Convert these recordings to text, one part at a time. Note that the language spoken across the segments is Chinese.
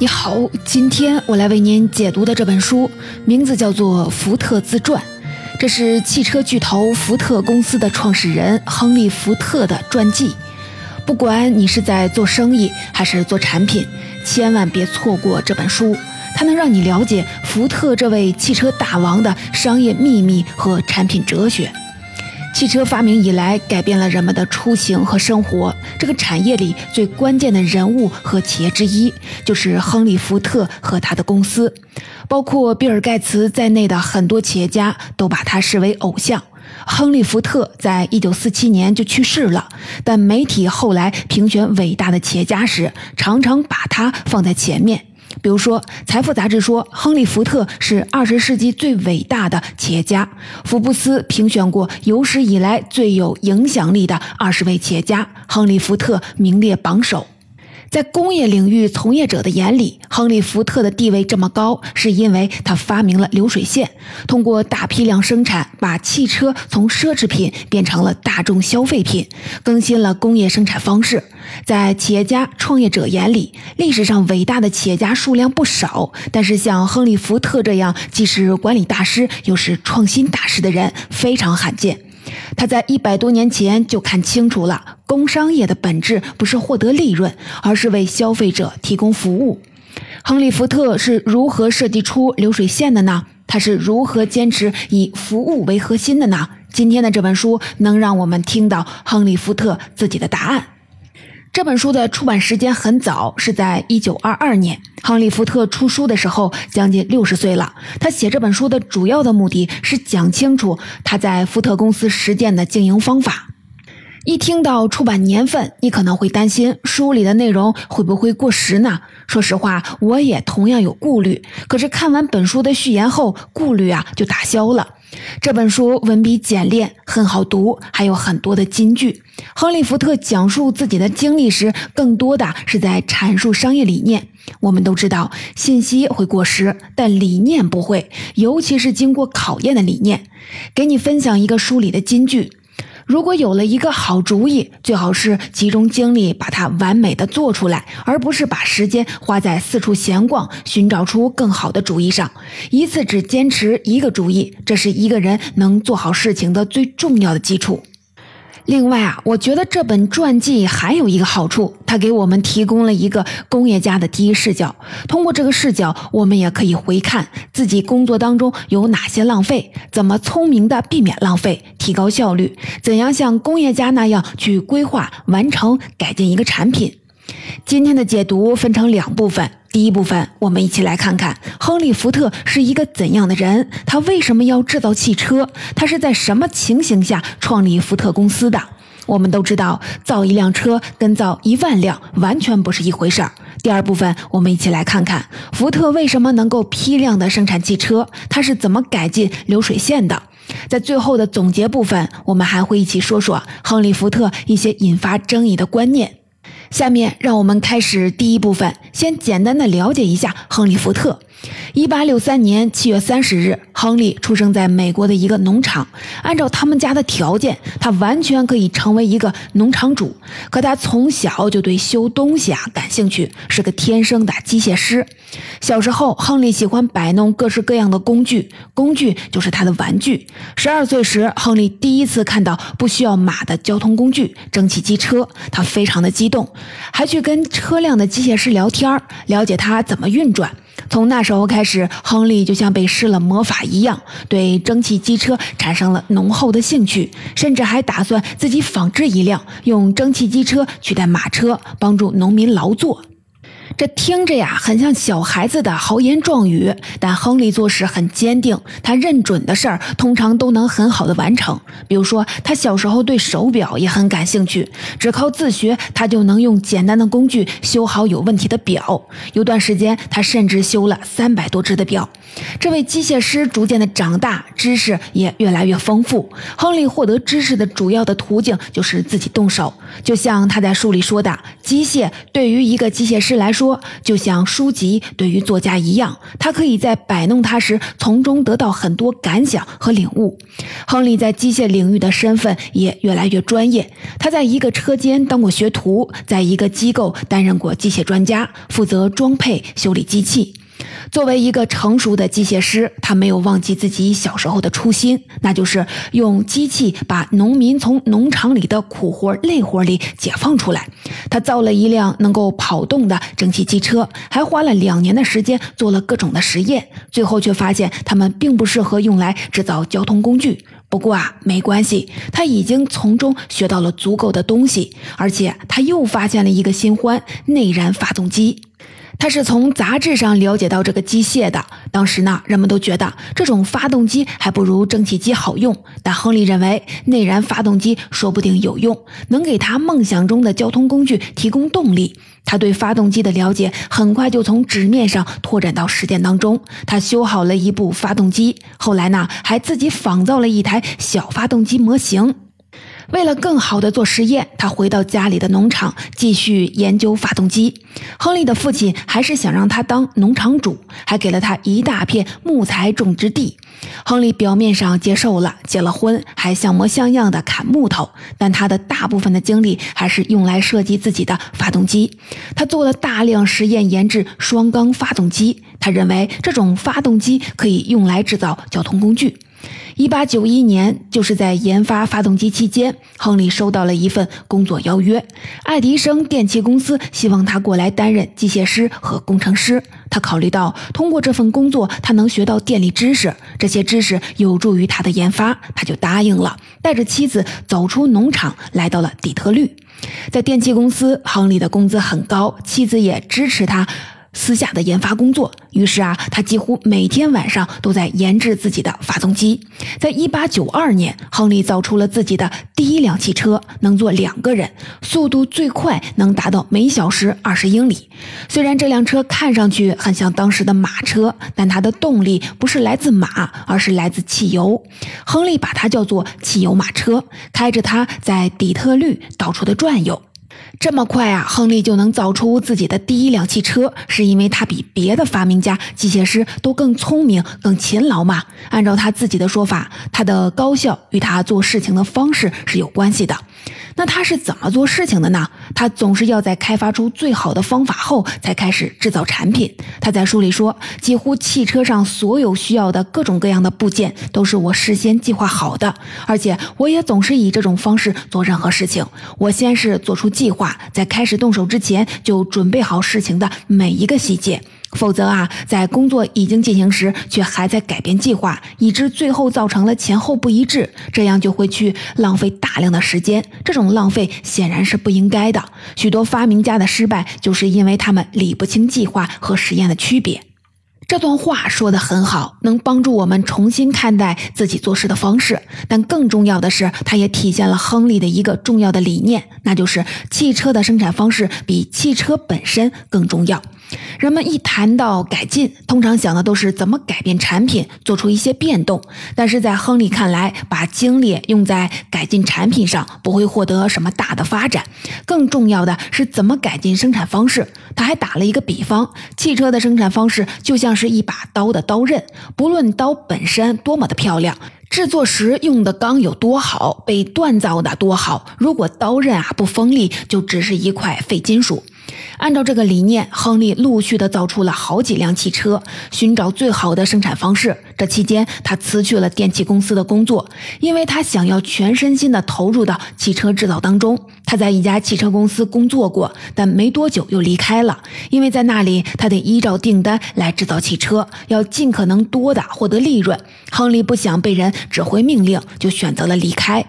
你好，今天我来为您解读的这本书名字叫做《福特自传》，这是汽车巨头福特公司的创始人亨利·福特的传记。不管你是在做生意还是做产品，千万别错过这本书，它能让你了解福特这位汽车大王的商业秘密和产品哲学。汽车发明以来，改变了人们的出行和生活。这个产业里最关键的人物和企业之一，就是亨利·福特和他的公司。包括比尔·盖茨在内的很多企业家都把他视为偶像。亨利·福特在一九四七年就去世了，但媒体后来评选伟大的企业家时，常常把他放在前面。比如说，《财富》杂志说亨利·福特是二十世纪最伟大的企业家。福布斯评选过有史以来最有影响力的二十位企业家，亨利·福特名列榜首。在工业领域从业者的眼里，亨利·福特的地位这么高，是因为他发明了流水线，通过大批量生产，把汽车从奢侈品变成了大众消费品，更新了工业生产方式。在企业家创业者眼里，历史上伟大的企业家数量不少，但是像亨利·福特这样既是管理大师又是创新大师的人非常罕见。他在一百多年前就看清楚了，工商业的本质不是获得利润，而是为消费者提供服务。亨利·福特是如何设计出流水线的呢？他是如何坚持以服务为核心的呢？今天的这本书能让我们听到亨利·福特自己的答案。这本书的出版时间很早，是在一九二二年。亨利·福特出书的时候将近六十岁了。他写这本书的主要的目的是讲清楚他在福特公司实践的经营方法。一听到出版年份，你可能会担心书里的内容会不会过时呢？说实话，我也同样有顾虑。可是看完本书的序言后，顾虑啊就打消了。这本书文笔简练，很好读，还有很多的金句。亨利·福特讲述自己的经历时，更多的是在阐述商业理念。我们都知道，信息会过时，但理念不会，尤其是经过考验的理念。给你分享一个书里的金句。如果有了一个好主意，最好是集中精力把它完美的做出来，而不是把时间花在四处闲逛、寻找出更好的主意上。一次只坚持一个主意，这是一个人能做好事情的最重要的基础。另外啊，我觉得这本传记还有一个好处，它给我们提供了一个工业家的第一视角。通过这个视角，我们也可以回看自己工作当中有哪些浪费，怎么聪明的避免浪费，提高效率，怎样像工业家那样去规划、完成、改进一个产品。今天的解读分成两部分。第一部分，我们一起来看看亨利·福特是一个怎样的人，他为什么要制造汽车，他是在什么情形下创立福特公司的。我们都知道，造一辆车跟造一万辆完全不是一回事儿。第二部分，我们一起来看看福特为什么能够批量的生产汽车，他是怎么改进流水线的。在最后的总结部分，我们还会一起说说亨利·福特一些引发争议的观念。下面让我们开始第一部分，先简单的了解一下亨利·福特。一八六三年七月三十日，亨利出生在美国的一个农场。按照他们家的条件，他完全可以成为一个农场主。可他从小就对修东西啊感兴趣，是个天生的机械师。小时候，亨利喜欢摆弄各式各样的工具，工具就是他的玩具。十二岁时，亨利第一次看到不需要马的交通工具——蒸汽机车，他非常的激动，还去跟车辆的机械师聊天，了解它怎么运转。从那时候开始，亨利就像被施了魔法一样，对蒸汽机车产生了浓厚的兴趣，甚至还打算自己仿制一辆，用蒸汽机车取代马车，帮助农民劳作。这听着呀，很像小孩子的豪言壮语，但亨利做事很坚定，他认准的事儿通常都能很好的完成。比如说，他小时候对手表也很感兴趣，只靠自学，他就能用简单的工具修好有问题的表。有段时间，他甚至修了三百多只的表。这位机械师逐渐的长大，知识也越来越丰富。亨利获得知识的主要的途径就是自己动手，就像他在书里说的，机械对于一个机械师来说。就像书籍对于作家一样，他可以在摆弄它时从中得到很多感想和领悟。亨利在机械领域的身份也越来越专业，他在一个车间当过学徒，在一个机构担任过机械专家，负责装配修理机器。作为一个成熟的机械师，他没有忘记自己小时候的初心，那就是用机器把农民从农场里的苦活累活里解放出来。他造了一辆能够跑动的蒸汽机车，还花了两年的时间做了各种的实验，最后却发现它们并不适合用来制造交通工具。不过啊，没关系，他已经从中学到了足够的东西，而且他又发现了一个新欢——内燃发动机。他是从杂志上了解到这个机械的。当时呢，人们都觉得这种发动机还不如蒸汽机好用。但亨利认为内燃发动机说不定有用，能给他梦想中的交通工具提供动力。他对发动机的了解很快就从纸面上拓展到实践当中。他修好了一部发动机，后来呢，还自己仿造了一台小发动机模型。为了更好的做实验，他回到家里的农场继续研究发动机。亨利的父亲还是想让他当农场主，还给了他一大片木材种植地。亨利表面上接受了，结了婚，还像模像样的砍木头，但他的大部分的精力还是用来设计自己的发动机。他做了大量实验，研制双缸发动机。他认为这种发动机可以用来制造交通工具。一八九一年，就是在研发发动机期间，亨利收到了一份工作邀约。爱迪生电器公司希望他过来担任机械师和工程师。他考虑到通过这份工作，他能学到电力知识，这些知识有助于他的研发，他就答应了，带着妻子走出农场，来到了底特律。在电器公司，亨利的工资很高，妻子也支持他。私下的研发工作，于是啊，他几乎每天晚上都在研制自己的发动机。在一八九二年，亨利造出了自己的第一辆汽车，能坐两个人，速度最快能达到每小时二十英里。虽然这辆车看上去很像当时的马车，但它的动力不是来自马，而是来自汽油。亨利把它叫做“汽油马车”，开着它在底特律到处的转悠。这么快啊，亨利就能造出自己的第一辆汽车，是因为他比别的发明家、机械师都更聪明、更勤劳嘛？按照他自己的说法，他的高效与他做事情的方式是有关系的。那他是怎么做事情的呢？他总是要在开发出最好的方法后才开始制造产品。他在书里说，几乎汽车上所有需要的各种各样的部件都是我事先计划好的，而且我也总是以这种方式做任何事情。我先是做出计划，在开始动手之前就准备好事情的每一个细节。否则啊，在工作已经进行时，却还在改变计划，以致最后造成了前后不一致，这样就会去浪费大量的时间。这种浪费显然是不应该的。许多发明家的失败，就是因为他们理不清计划和实验的区别。这段话说的很好，能帮助我们重新看待自己做事的方式。但更重要的是，它也体现了亨利的一个重要的理念，那就是汽车的生产方式比汽车本身更重要。人们一谈到改进，通常想的都是怎么改变产品，做出一些变动。但是在亨利看来，把精力用在改进产品上，不会获得什么大的发展。更重要的是怎么改进生产方式。他还打了一个比方：汽车的生产方式就像是一把刀的刀刃，不论刀本身多么的漂亮，制作时用的钢有多好，被锻造的多好，如果刀刃啊不锋利，就只是一块废金属。按照这个理念，亨利陆续的造出了好几辆汽车，寻找最好的生产方式。这期间，他辞去了电器公司的工作，因为他想要全身心的投入到汽车制造当中。他在一家汽车公司工作过，但没多久又离开了，因为在那里他得依照订单来制造汽车，要尽可能多的获得利润。亨利不想被人指挥命令，就选择了离开。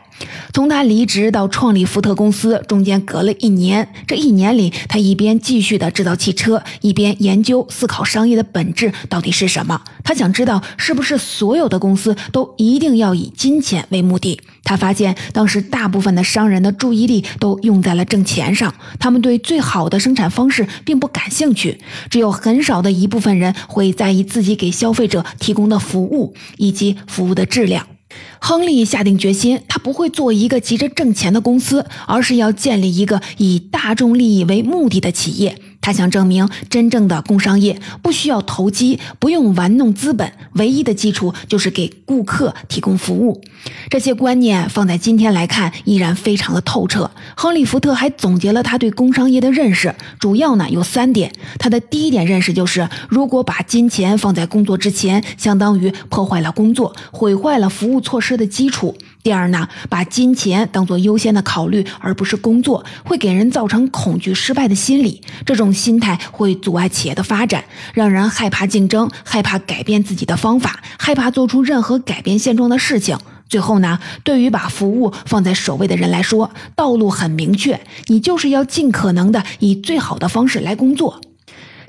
从他离职到创立福特公司，中间隔了一年。这一年里，他一边继续的制造汽车，一边研究思考商业的本质到底是什么。他想知道，是不是所有的公司都一定要以金钱为目的？他发现，当时大部分的商人的注意力都都用在了挣钱上，他们对最好的生产方式并不感兴趣。只有很少的一部分人会在意自己给消费者提供的服务以及服务的质量。亨利下定决心，他不会做一个急着挣钱的公司，而是要建立一个以大众利益为目的的企业。他想证明，真正的工商业不需要投机，不用玩弄资本，唯一的基础就是给顾客提供服务。这些观念放在今天来看，依然非常的透彻。亨利·福特还总结了他对工商业的认识，主要呢有三点。他的第一点认识就是，如果把金钱放在工作之前，相当于破坏了工作，毁坏了服务措施的基础。第二呢，把金钱当做优先的考虑，而不是工作，会给人造成恐惧失败的心理。这种心态会阻碍企业的发展，让人害怕竞争，害怕改变自己的方法，害怕做出任何改变现状的事情。最后呢，对于把服务放在首位的人来说，道路很明确，你就是要尽可能的以最好的方式来工作。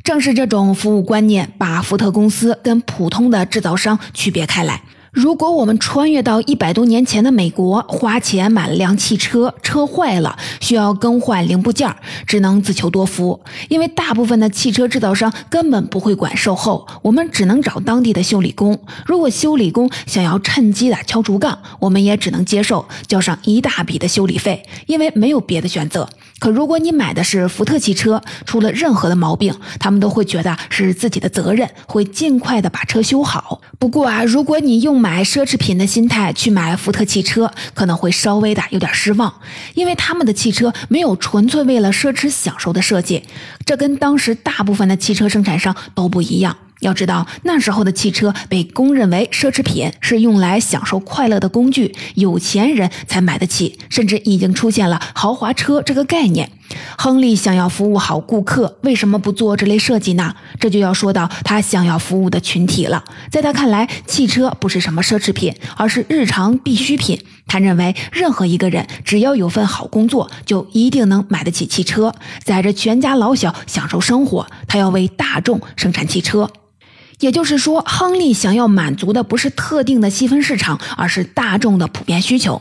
正是这种服务观念，把福特公司跟普通的制造商区别开来。如果我们穿越到一百多年前的美国，花钱买了辆汽车，车坏了需要更换零部件，只能自求多福，因为大部分的汽车制造商根本不会管售后，我们只能找当地的修理工。如果修理工想要趁机的敲竹杠，我们也只能接受交上一大笔的修理费，因为没有别的选择。可如果你买的是福特汽车，出了任何的毛病，他们都会觉得是自己的责任，会尽快的把车修好。不过啊，如果你用买奢侈品的心态去买福特汽车，可能会稍微的有点失望，因为他们的汽车没有纯粹为了奢侈享受的设计，这跟当时大部分的汽车生产商都不一样。要知道，那时候的汽车被公认为奢侈品，是用来享受快乐的工具，有钱人才买得起，甚至已经出现了豪华车这个概念。亨利想要服务好顾客，为什么不做这类设计呢？这就要说到他想要服务的群体了。在他看来，汽车不是什么奢侈品，而是日常必需品。他认为，任何一个人只要有份好工作，就一定能买得起汽车，载着全家老小享受生活。他要为大众生产汽车。也就是说，亨利想要满足的不是特定的细分市场，而是大众的普遍需求。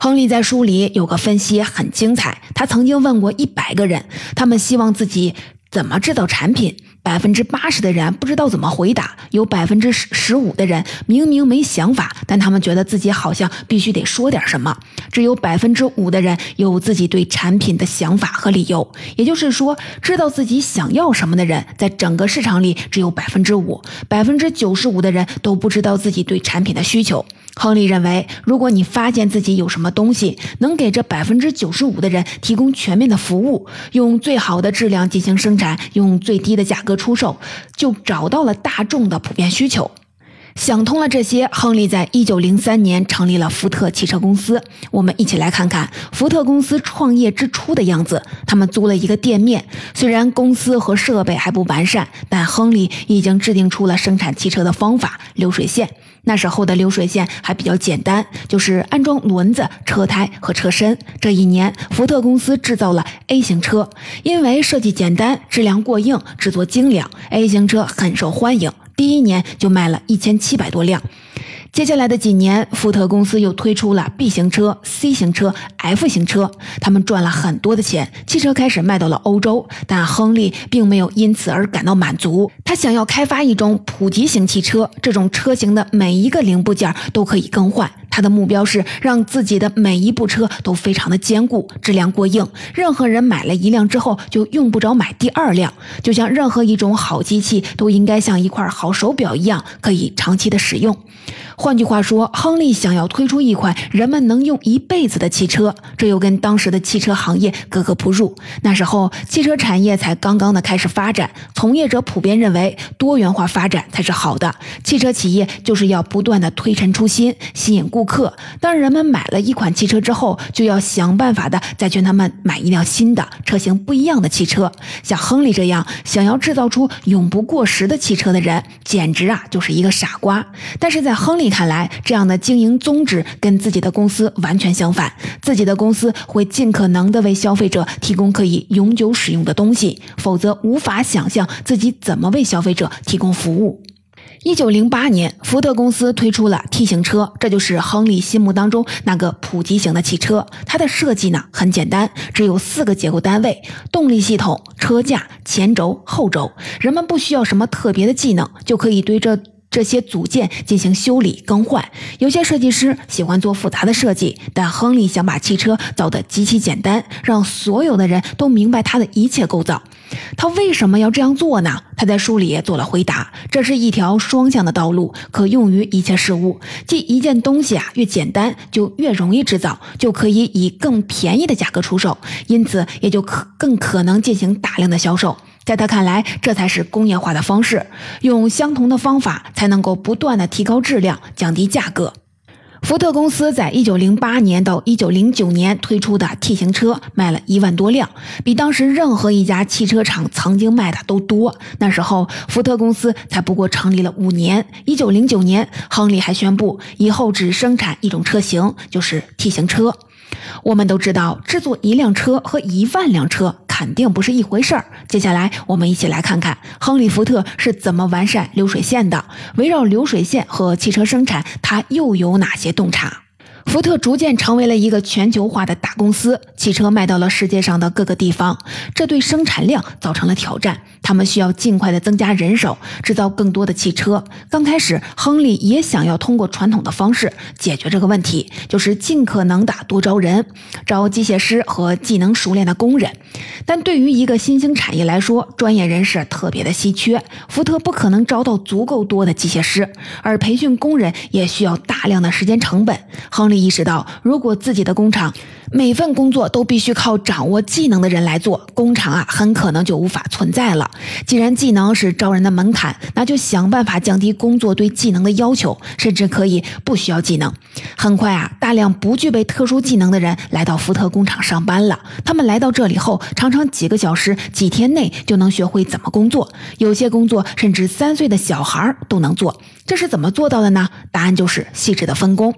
亨利在书里有个分析很精彩，他曾经问过一百个人，他们希望自己怎么制造产品。百分之八十的人不知道怎么回答，有百分之十十五的人明明没想法，但他们觉得自己好像必须得说点什么。只有百分之五的人有自己对产品的想法和理由。也就是说，知道自己想要什么的人，在整个市场里只有百分之五，百分之九十五的人都不知道自己对产品的需求。亨利认为，如果你发现自己有什么东西能给这百分之九十五的人提供全面的服务，用最好的质量进行生产，用最低的价格出售，就找到了大众的普遍需求。想通了这些，亨利在一九零三年成立了福特汽车公司。我们一起来看看福特公司创业之初的样子。他们租了一个店面，虽然公司和设备还不完善，但亨利已经制定出了生产汽车的方法——流水线。那时候的流水线还比较简单，就是安装轮子、车胎和车身。这一年，福特公司制造了 A 型车，因为设计简单、质量过硬、制作精良，A 型车很受欢迎。第一年就卖了一千七百多辆。接下来的几年，福特公司又推出了 B 型车、C 型车、F 型车，他们赚了很多的钱，汽车开始卖到了欧洲。但亨利并没有因此而感到满足，他想要开发一种普及型汽车，这种车型的每一个零部件都可以更换。他的目标是让自己的每一部车都非常的坚固，质量过硬，任何人买了一辆之后就用不着买第二辆。就像任何一种好机器都应该像一块好手表一样，可以长期的使用。换句话说，亨利想要推出一款人们能用一辈子的汽车，这又跟当时的汽车行业格格不入。那时候汽车产业才刚刚的开始发展，从业者普遍认为多元化发展才是好的。汽车企业就是要不断的推陈出新，吸引顾客。当人们买了一款汽车之后，就要想办法的再劝他们买一辆新的车型不一样的汽车。像亨利这样想要制造出永不过时的汽车的人，简直啊就是一个傻瓜。但是在亨利。看来，这样的经营宗旨跟自己的公司完全相反。自己的公司会尽可能的为消费者提供可以永久使用的东西，否则无法想象自己怎么为消费者提供服务。一九零八年，福特公司推出了 T 型车，这就是亨利心目当中那个普及型的汽车。它的设计呢很简单，只有四个结构单位：动力系统、车架、前轴、后轴。人们不需要什么特别的技能，就可以对这。这些组件进行修理更换。有些设计师喜欢做复杂的设计，但亨利想把汽车造得极其简单，让所有的人都明白它的一切构造。他为什么要这样做呢？他在书里也做了回答：这是一条双向的道路，可用于一切事物。即一件东西啊越简单，就越容易制造，就可以以更便宜的价格出售，因此也就可更可能进行大量的销售。在他看来，这才是工业化的方式，用相同的方法才能够不断的提高质量，降低价格。福特公司在一九零八年到一九零九年推出的 T 型车卖了一万多辆，比当时任何一家汽车厂曾经卖的都多。那时候，福特公司才不过成立了五年。一九零九年，亨利还宣布以后只生产一种车型，就是 T 型车。我们都知道，制作一辆车和一万辆车肯定不是一回事儿。接下来，我们一起来看看亨利·福特是怎么完善流水线的。围绕流水线和汽车生产，他又有哪些洞察？福特逐渐成为了一个全球化的大公司，汽车卖到了世界上的各个地方，这对生产量造成了挑战。他们需要尽快的增加人手，制造更多的汽车。刚开始，亨利也想要通过传统的方式解决这个问题，就是尽可能的多招人，招机械师和技能熟练的工人。但对于一个新兴产业来说，专业人士特别的稀缺，福特不可能招到足够多的机械师，而培训工人也需要大量的时间成本。亨利。意识到，如果自己的工厂每份工作都必须靠掌握技能的人来做，工厂啊很可能就无法存在了。既然技能是招人的门槛，那就想办法降低工作对技能的要求，甚至可以不需要技能。很快啊，大量不具备特殊技能的人来到福特工厂上班了。他们来到这里后，常常几个小时、几天内就能学会怎么工作，有些工作甚至三岁的小孩都能做。这是怎么做到的呢？答案就是细致的分工。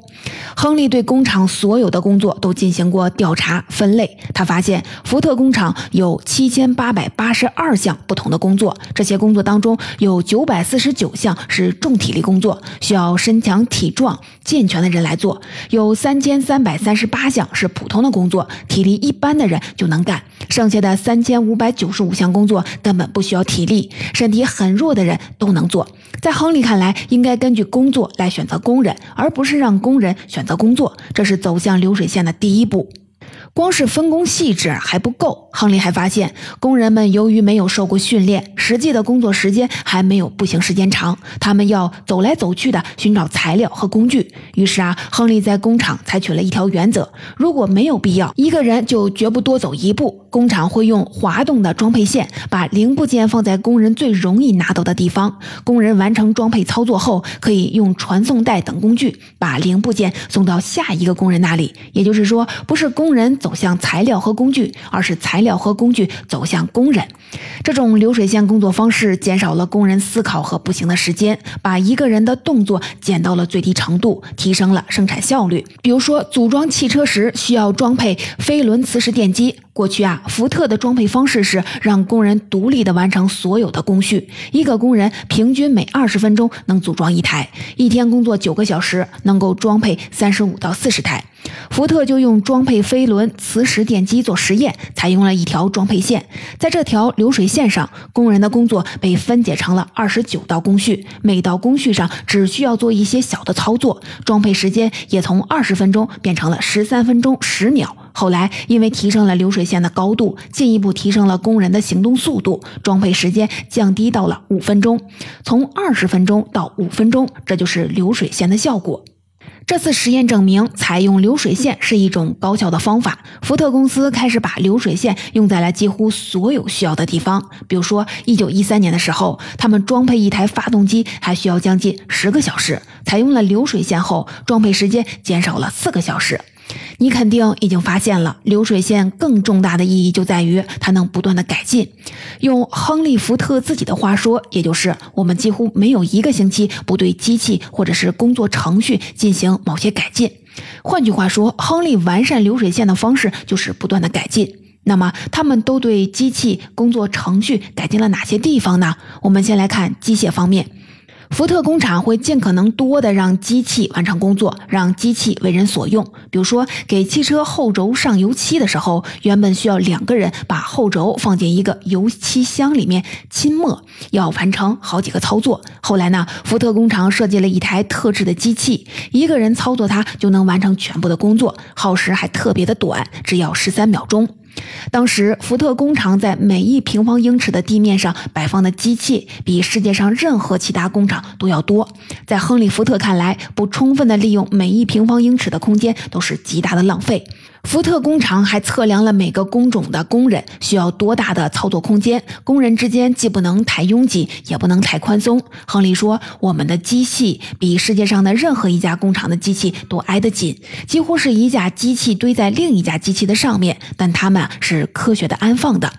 亨利对工厂所有的工作都进行过调查分类，他发现福特工厂有七千八百八十二项不同的工作，这些工作当中有九百四十九项是重体力工作，需要身强体壮、健全的人来做；有三千三百三十八项是普通的工作，体力一般的人就能干；剩下的三千五百九十五项工作根本不需要体力，身体很弱的人都能做。在亨利看来，应应该根据工作来选择工人，而不是让工人选择工作。这是走向流水线的第一步。光是分工细致还不够，亨利还发现，工人们由于没有受过训练，实际的工作时间还没有步行时间长，他们要走来走去的寻找材料和工具。于是啊，亨利在工厂采取了一条原则：如果没有必要，一个人就绝不多走一步。工厂会用滑动的装配线，把零部件放在工人最容易拿到的地方。工人完成装配操作后，可以用传送带等工具把零部件送到下一个工人那里。也就是说，不是工人。走向材料和工具，而是材料和工具走向工人。这种流水线工作方式减少了工人思考和步行的时间，把一个人的动作减到了最低程度，提升了生产效率。比如说，组装汽车时需要装配飞轮磁石电机。过去啊，福特的装配方式是让工人独立的完成所有的工序，一个工人平均每二十分钟能组装一台，一天工作九个小时，能够装配三十五到四十台。福特就用装配飞轮磁石电机做实验，采用了一条装配线，在这条流水线上，工人的工作被分解成了二十九道工序，每道工序上只需要做一些小的操作，装配时间也从二十分钟变成了十三分钟十秒。后来，因为提升了流水线的高度，进一步提升了工人的行动速度，装配时间降低到了五分钟，从二十分钟到五分钟，这就是流水线的效果。这次实验证明，采用流水线是一种高效的方法。福特公司开始把流水线用在了几乎所有需要的地方。比如说，一九一三年的时候，他们装配一台发动机还需要将近十个小时，采用了流水线后，装配时间减少了四个小时。你肯定已经发现了，流水线更重大的意义就在于它能不断的改进。用亨利·福特自己的话说，也就是我们几乎没有一个星期不对机器或者是工作程序进行某些改进。换句话说，亨利完善流水线的方式就是不断的改进。那么，他们都对机器工作程序改进了哪些地方呢？我们先来看机械方面。福特工厂会尽可能多的让机器完成工作，让机器为人所用。比如说，给汽车后轴上油漆的时候，原本需要两个人把后轴放进一个油漆箱里面浸没，要完成好几个操作。后来呢，福特工厂设计了一台特制的机器，一个人操作它就能完成全部的工作，耗时还特别的短，只要十三秒钟。当时，福特工厂在每一平方英尺的地面上摆放的机器，比世界上任何其他工厂都要多。在亨利·福特看来，不充分的利用每一平方英尺的空间，都是极大的浪费。福特工厂还测量了每个工种的工人需要多大的操作空间，工人之间既不能太拥挤，也不能太宽松。亨利说：“我们的机器比世界上的任何一家工厂的机器都挨得紧，几乎是一架机器堆在另一架机器的上面，但它们是科学的安放的。”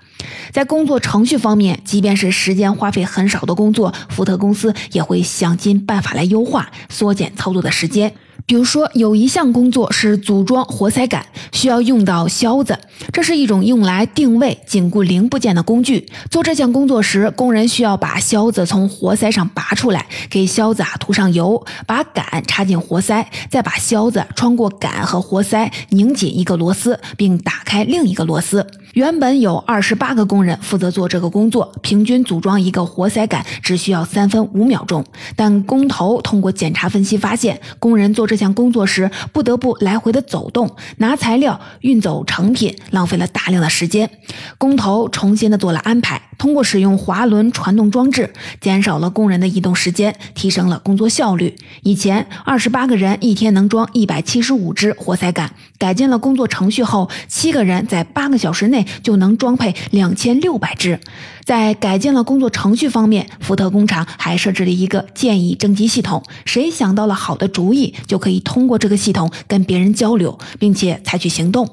在工作程序方面，即便是时间花费很少的工作，福特公司也会想尽办法来优化、缩减操作的时间。比如说，有一项工作是组装活塞杆，需要用到销子，这是一种用来定位、紧固零部件的工具。做这项工作时，工人需要把销子从活塞上拔出来，给销子啊涂上油，把杆插进活塞，再把销子穿过杆和活塞，拧紧一个螺丝，并打开另一个螺丝。原本有二十八个工人负责做这个工作，平均组装一个活塞杆只需要三分五秒钟。但工头通过检查分析发现，工人做这项工作时不得不来回的走动、拿材料、运走成品，浪费了大量的时间。工头重新的做了安排，通过使用滑轮传动装置，减少了工人的移动时间，提升了工作效率。以前二十八个人一天能装一百七十五只活塞杆，改进了工作程序后，七个人在八个小时内。就能装配两千六百只。在改进了工作程序方面，福特工厂还设置了一个建议征集系统。谁想到了好的主意，就可以通过这个系统跟别人交流，并且采取行动。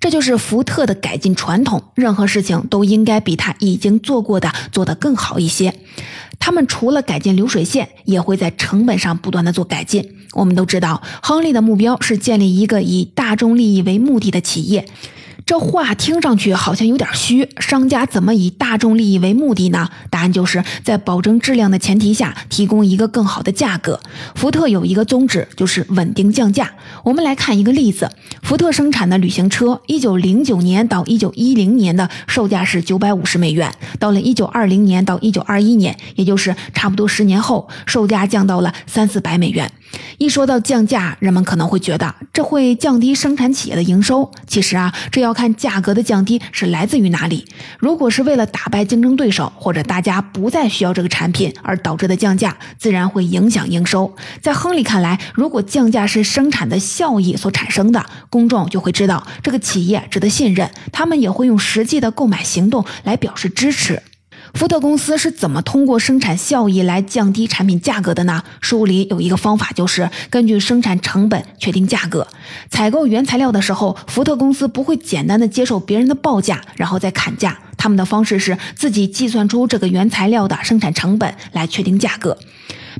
这就是福特的改进传统。任何事情都应该比他已经做过的做得更好一些。他们除了改进流水线，也会在成本上不断的做改进。我们都知道，亨利的目标是建立一个以大众利益为目的的企业。这话听上去好像有点虚，商家怎么以大众利益为目的呢？答案就是在保证质量的前提下，提供一个更好的价格。福特有一个宗旨，就是稳定降价。我们来看一个例子：福特生产的旅行车，一九零九年到一九一零年的售价是九百五十美元，到了一九二零年到一九二一年，也就是差不多十年后，售价降到了三四百美元。一说到降价，人们可能会觉得这会降低生产企业的营收。其实啊，这要看价格的降低是来自于哪里。如果是为了打败竞争对手，或者大家不再需要这个产品而导致的降价，自然会影响营收。在亨利看来，如果降价是生产的效益所产生的，公众就会知道这个企业值得信任，他们也会用实际的购买行动来表示支持。福特公司是怎么通过生产效益来降低产品价格的呢？书里有一个方法，就是根据生产成本确定价格。采购原材料的时候，福特公司不会简单的接受别人的报价，然后再砍价。他们的方式是自己计算出这个原材料的生产成本来确定价格。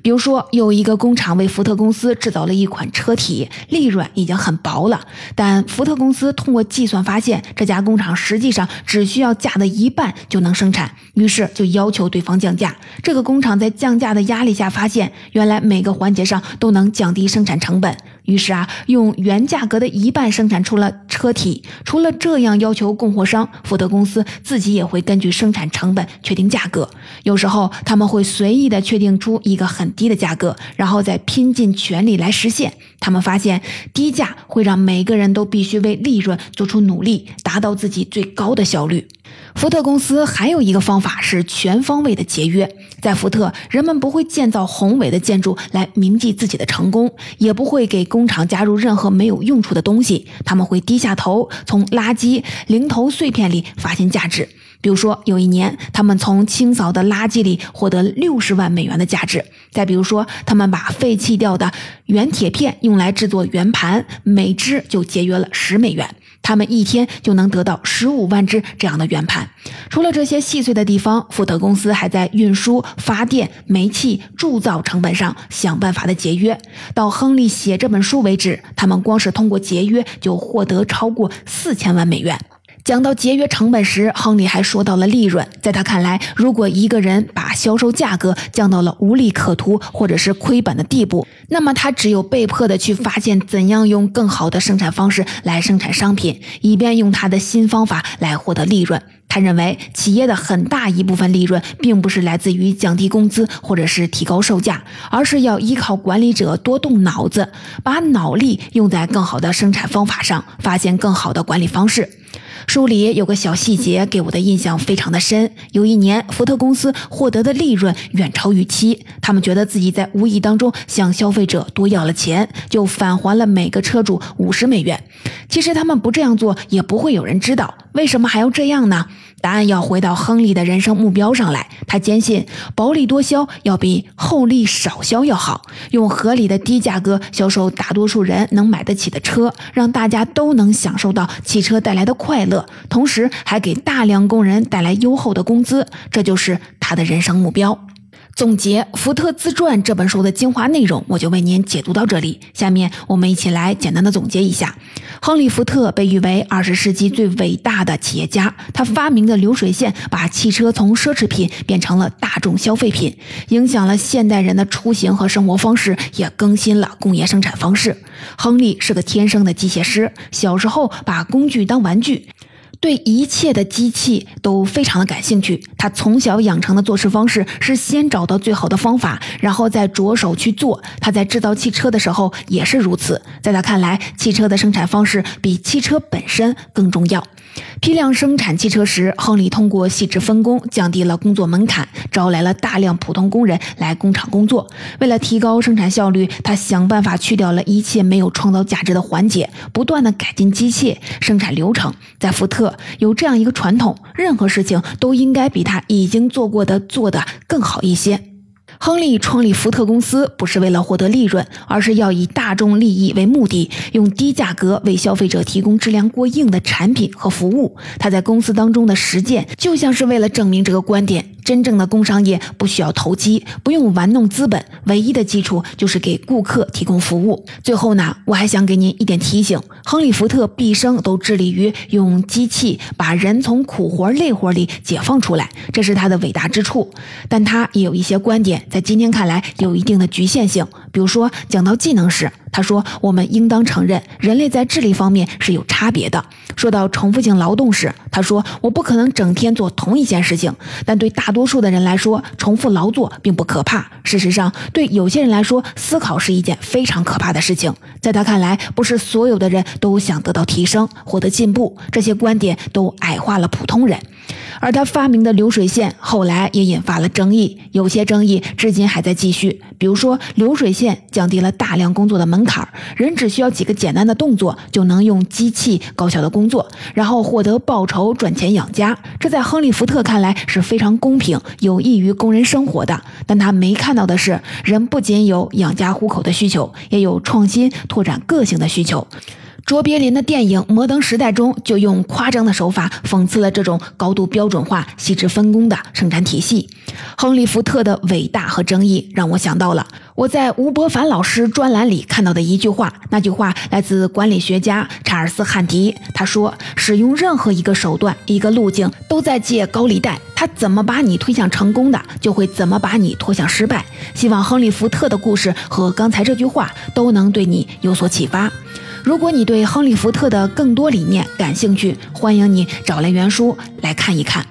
比如说，有一个工厂为福特公司制造了一款车体，利润已经很薄了。但福特公司通过计算发现，这家工厂实际上只需要价的一半就能生产，于是就要求对方降价。这个工厂在降价的压力下，发现原来每个环节上都能降低生产成本。于是啊，用原价格的一半生产出了车体。除了这样要求供货商，福特公司自己也会根据生产成本确定价格。有时候他们会随意的确定出一个很低的价格，然后再拼尽全力来实现。他们发现低价会让每个人都必须为利润做出努力，达到自己最高的效率。福特公司还有一个方法是全方位的节约。在福特，人们不会建造宏伟的建筑来铭记自己的成功，也不会给工厂加入任何没有用处的东西。他们会低下头，从垃圾、零头碎片里发现价值。比如说，有一年，他们从清扫的垃圾里获得六十万美元的价值。再比如说，他们把废弃掉的圆铁片用来制作圆盘，每只就节约了十美元。他们一天就能得到十五万只这样的圆盘。除了这些细碎的地方，福特公司还在运输、发电、煤气、铸造成本上想办法的节约。到亨利写这本书为止，他们光是通过节约就获得超过四千万美元。讲到节约成本时，亨利还说到了利润。在他看来，如果一个人把销售价格降到了无利可图或者是亏本的地步，那么他只有被迫的去发现怎样用更好的生产方式来生产商品，以便用他的新方法来获得利润。他认为，企业的很大一部分利润并不是来自于降低工资或者是提高售价，而是要依靠管理者多动脑子，把脑力用在更好的生产方法上，发现更好的管理方式。书里有个小细节给我的印象非常的深。有一年，福特公司获得的利润远超预期，他们觉得自己在无意当中向消费者多要了钱，就返还了每个车主五十美元。其实他们不这样做也不会有人知道，为什么还要这样呢？答案要回到亨利的人生目标上来。他坚信薄利多销要比厚利少销要好，用合理的低价格销售大多数人能买得起的车，让大家都能享受到汽车带来的快乐，同时还给大量工人带来优厚的工资。这就是他的人生目标。总结《福特自传》这本书的精华内容，我就为您解读到这里。下面我们一起来简单的总结一下：亨利·福特被誉为二十世纪最伟大的企业家，他发明的流水线把汽车从奢侈品变成了大众消费品，影响了现代人的出行和生活方式，也更新了工业生产方式。亨利是个天生的机械师，小时候把工具当玩具。对一切的机器都非常的感兴趣。他从小养成的做事方式是先找到最好的方法，然后再着手去做。他在制造汽车的时候也是如此。在他看来，汽车的生产方式比汽车本身更重要。批量生产汽车时，亨利通过细致分工降低了工作门槛，招来了大量普通工人来工厂工作。为了提高生产效率，他想办法去掉了一切没有创造价值的环节，不断的改进机械生产流程。在福特有这样一个传统：任何事情都应该比他已经做过的做得更好一些。亨利创立福特公司不是为了获得利润，而是要以大众利益为目的，用低价格为消费者提供质量过硬的产品和服务。他在公司当中的实践，就像是为了证明这个观点。真正的工商业不需要投机，不用玩弄资本，唯一的基础就是给顾客提供服务。最后呢，我还想给您一点提醒：亨利·福特毕生都致力于用机器把人从苦活累活里解放出来，这是他的伟大之处。但他也有一些观点，在今天看来有一定的局限性。比如说，讲到技能时。他说：“我们应当承认，人类在智力方面是有差别的。”说到重复性劳动时，他说：“我不可能整天做同一件事情，但对大多数的人来说，重复劳作并不可怕。事实上，对有些人来说，思考是一件非常可怕的事情。”在他看来，不是所有的人都想得到提升、获得进步，这些观点都矮化了普通人。而他发明的流水线后来也引发了争议，有些争议至今还在继续。比如说，流水线降低了大量工作的门槛，人只需要几个简单的动作就能用机器高效的工作，然后获得报酬赚钱养家。这在亨利·福特看来是非常公平、有益于工人生活的。但他没看到的是，人不仅有养家糊口的需求，也有创新拓展个性的需求。卓别林的电影《摩登时代》中就用夸张的手法讽刺了这种高度标准化、细致分工的生产体系。亨利·福特的伟大和争议让我想到了我在吴伯凡老师专栏里看到的一句话。那句话来自管理学家查尔斯·汉迪，他说：“使用任何一个手段、一个路径，都在借高利贷。他怎么把你推向成功的，就会怎么把你拖向失败。”希望亨利·福特的故事和刚才这句话都能对你有所启发。如果你对亨利·福特的更多理念感兴趣，欢迎你找来原书来看一看。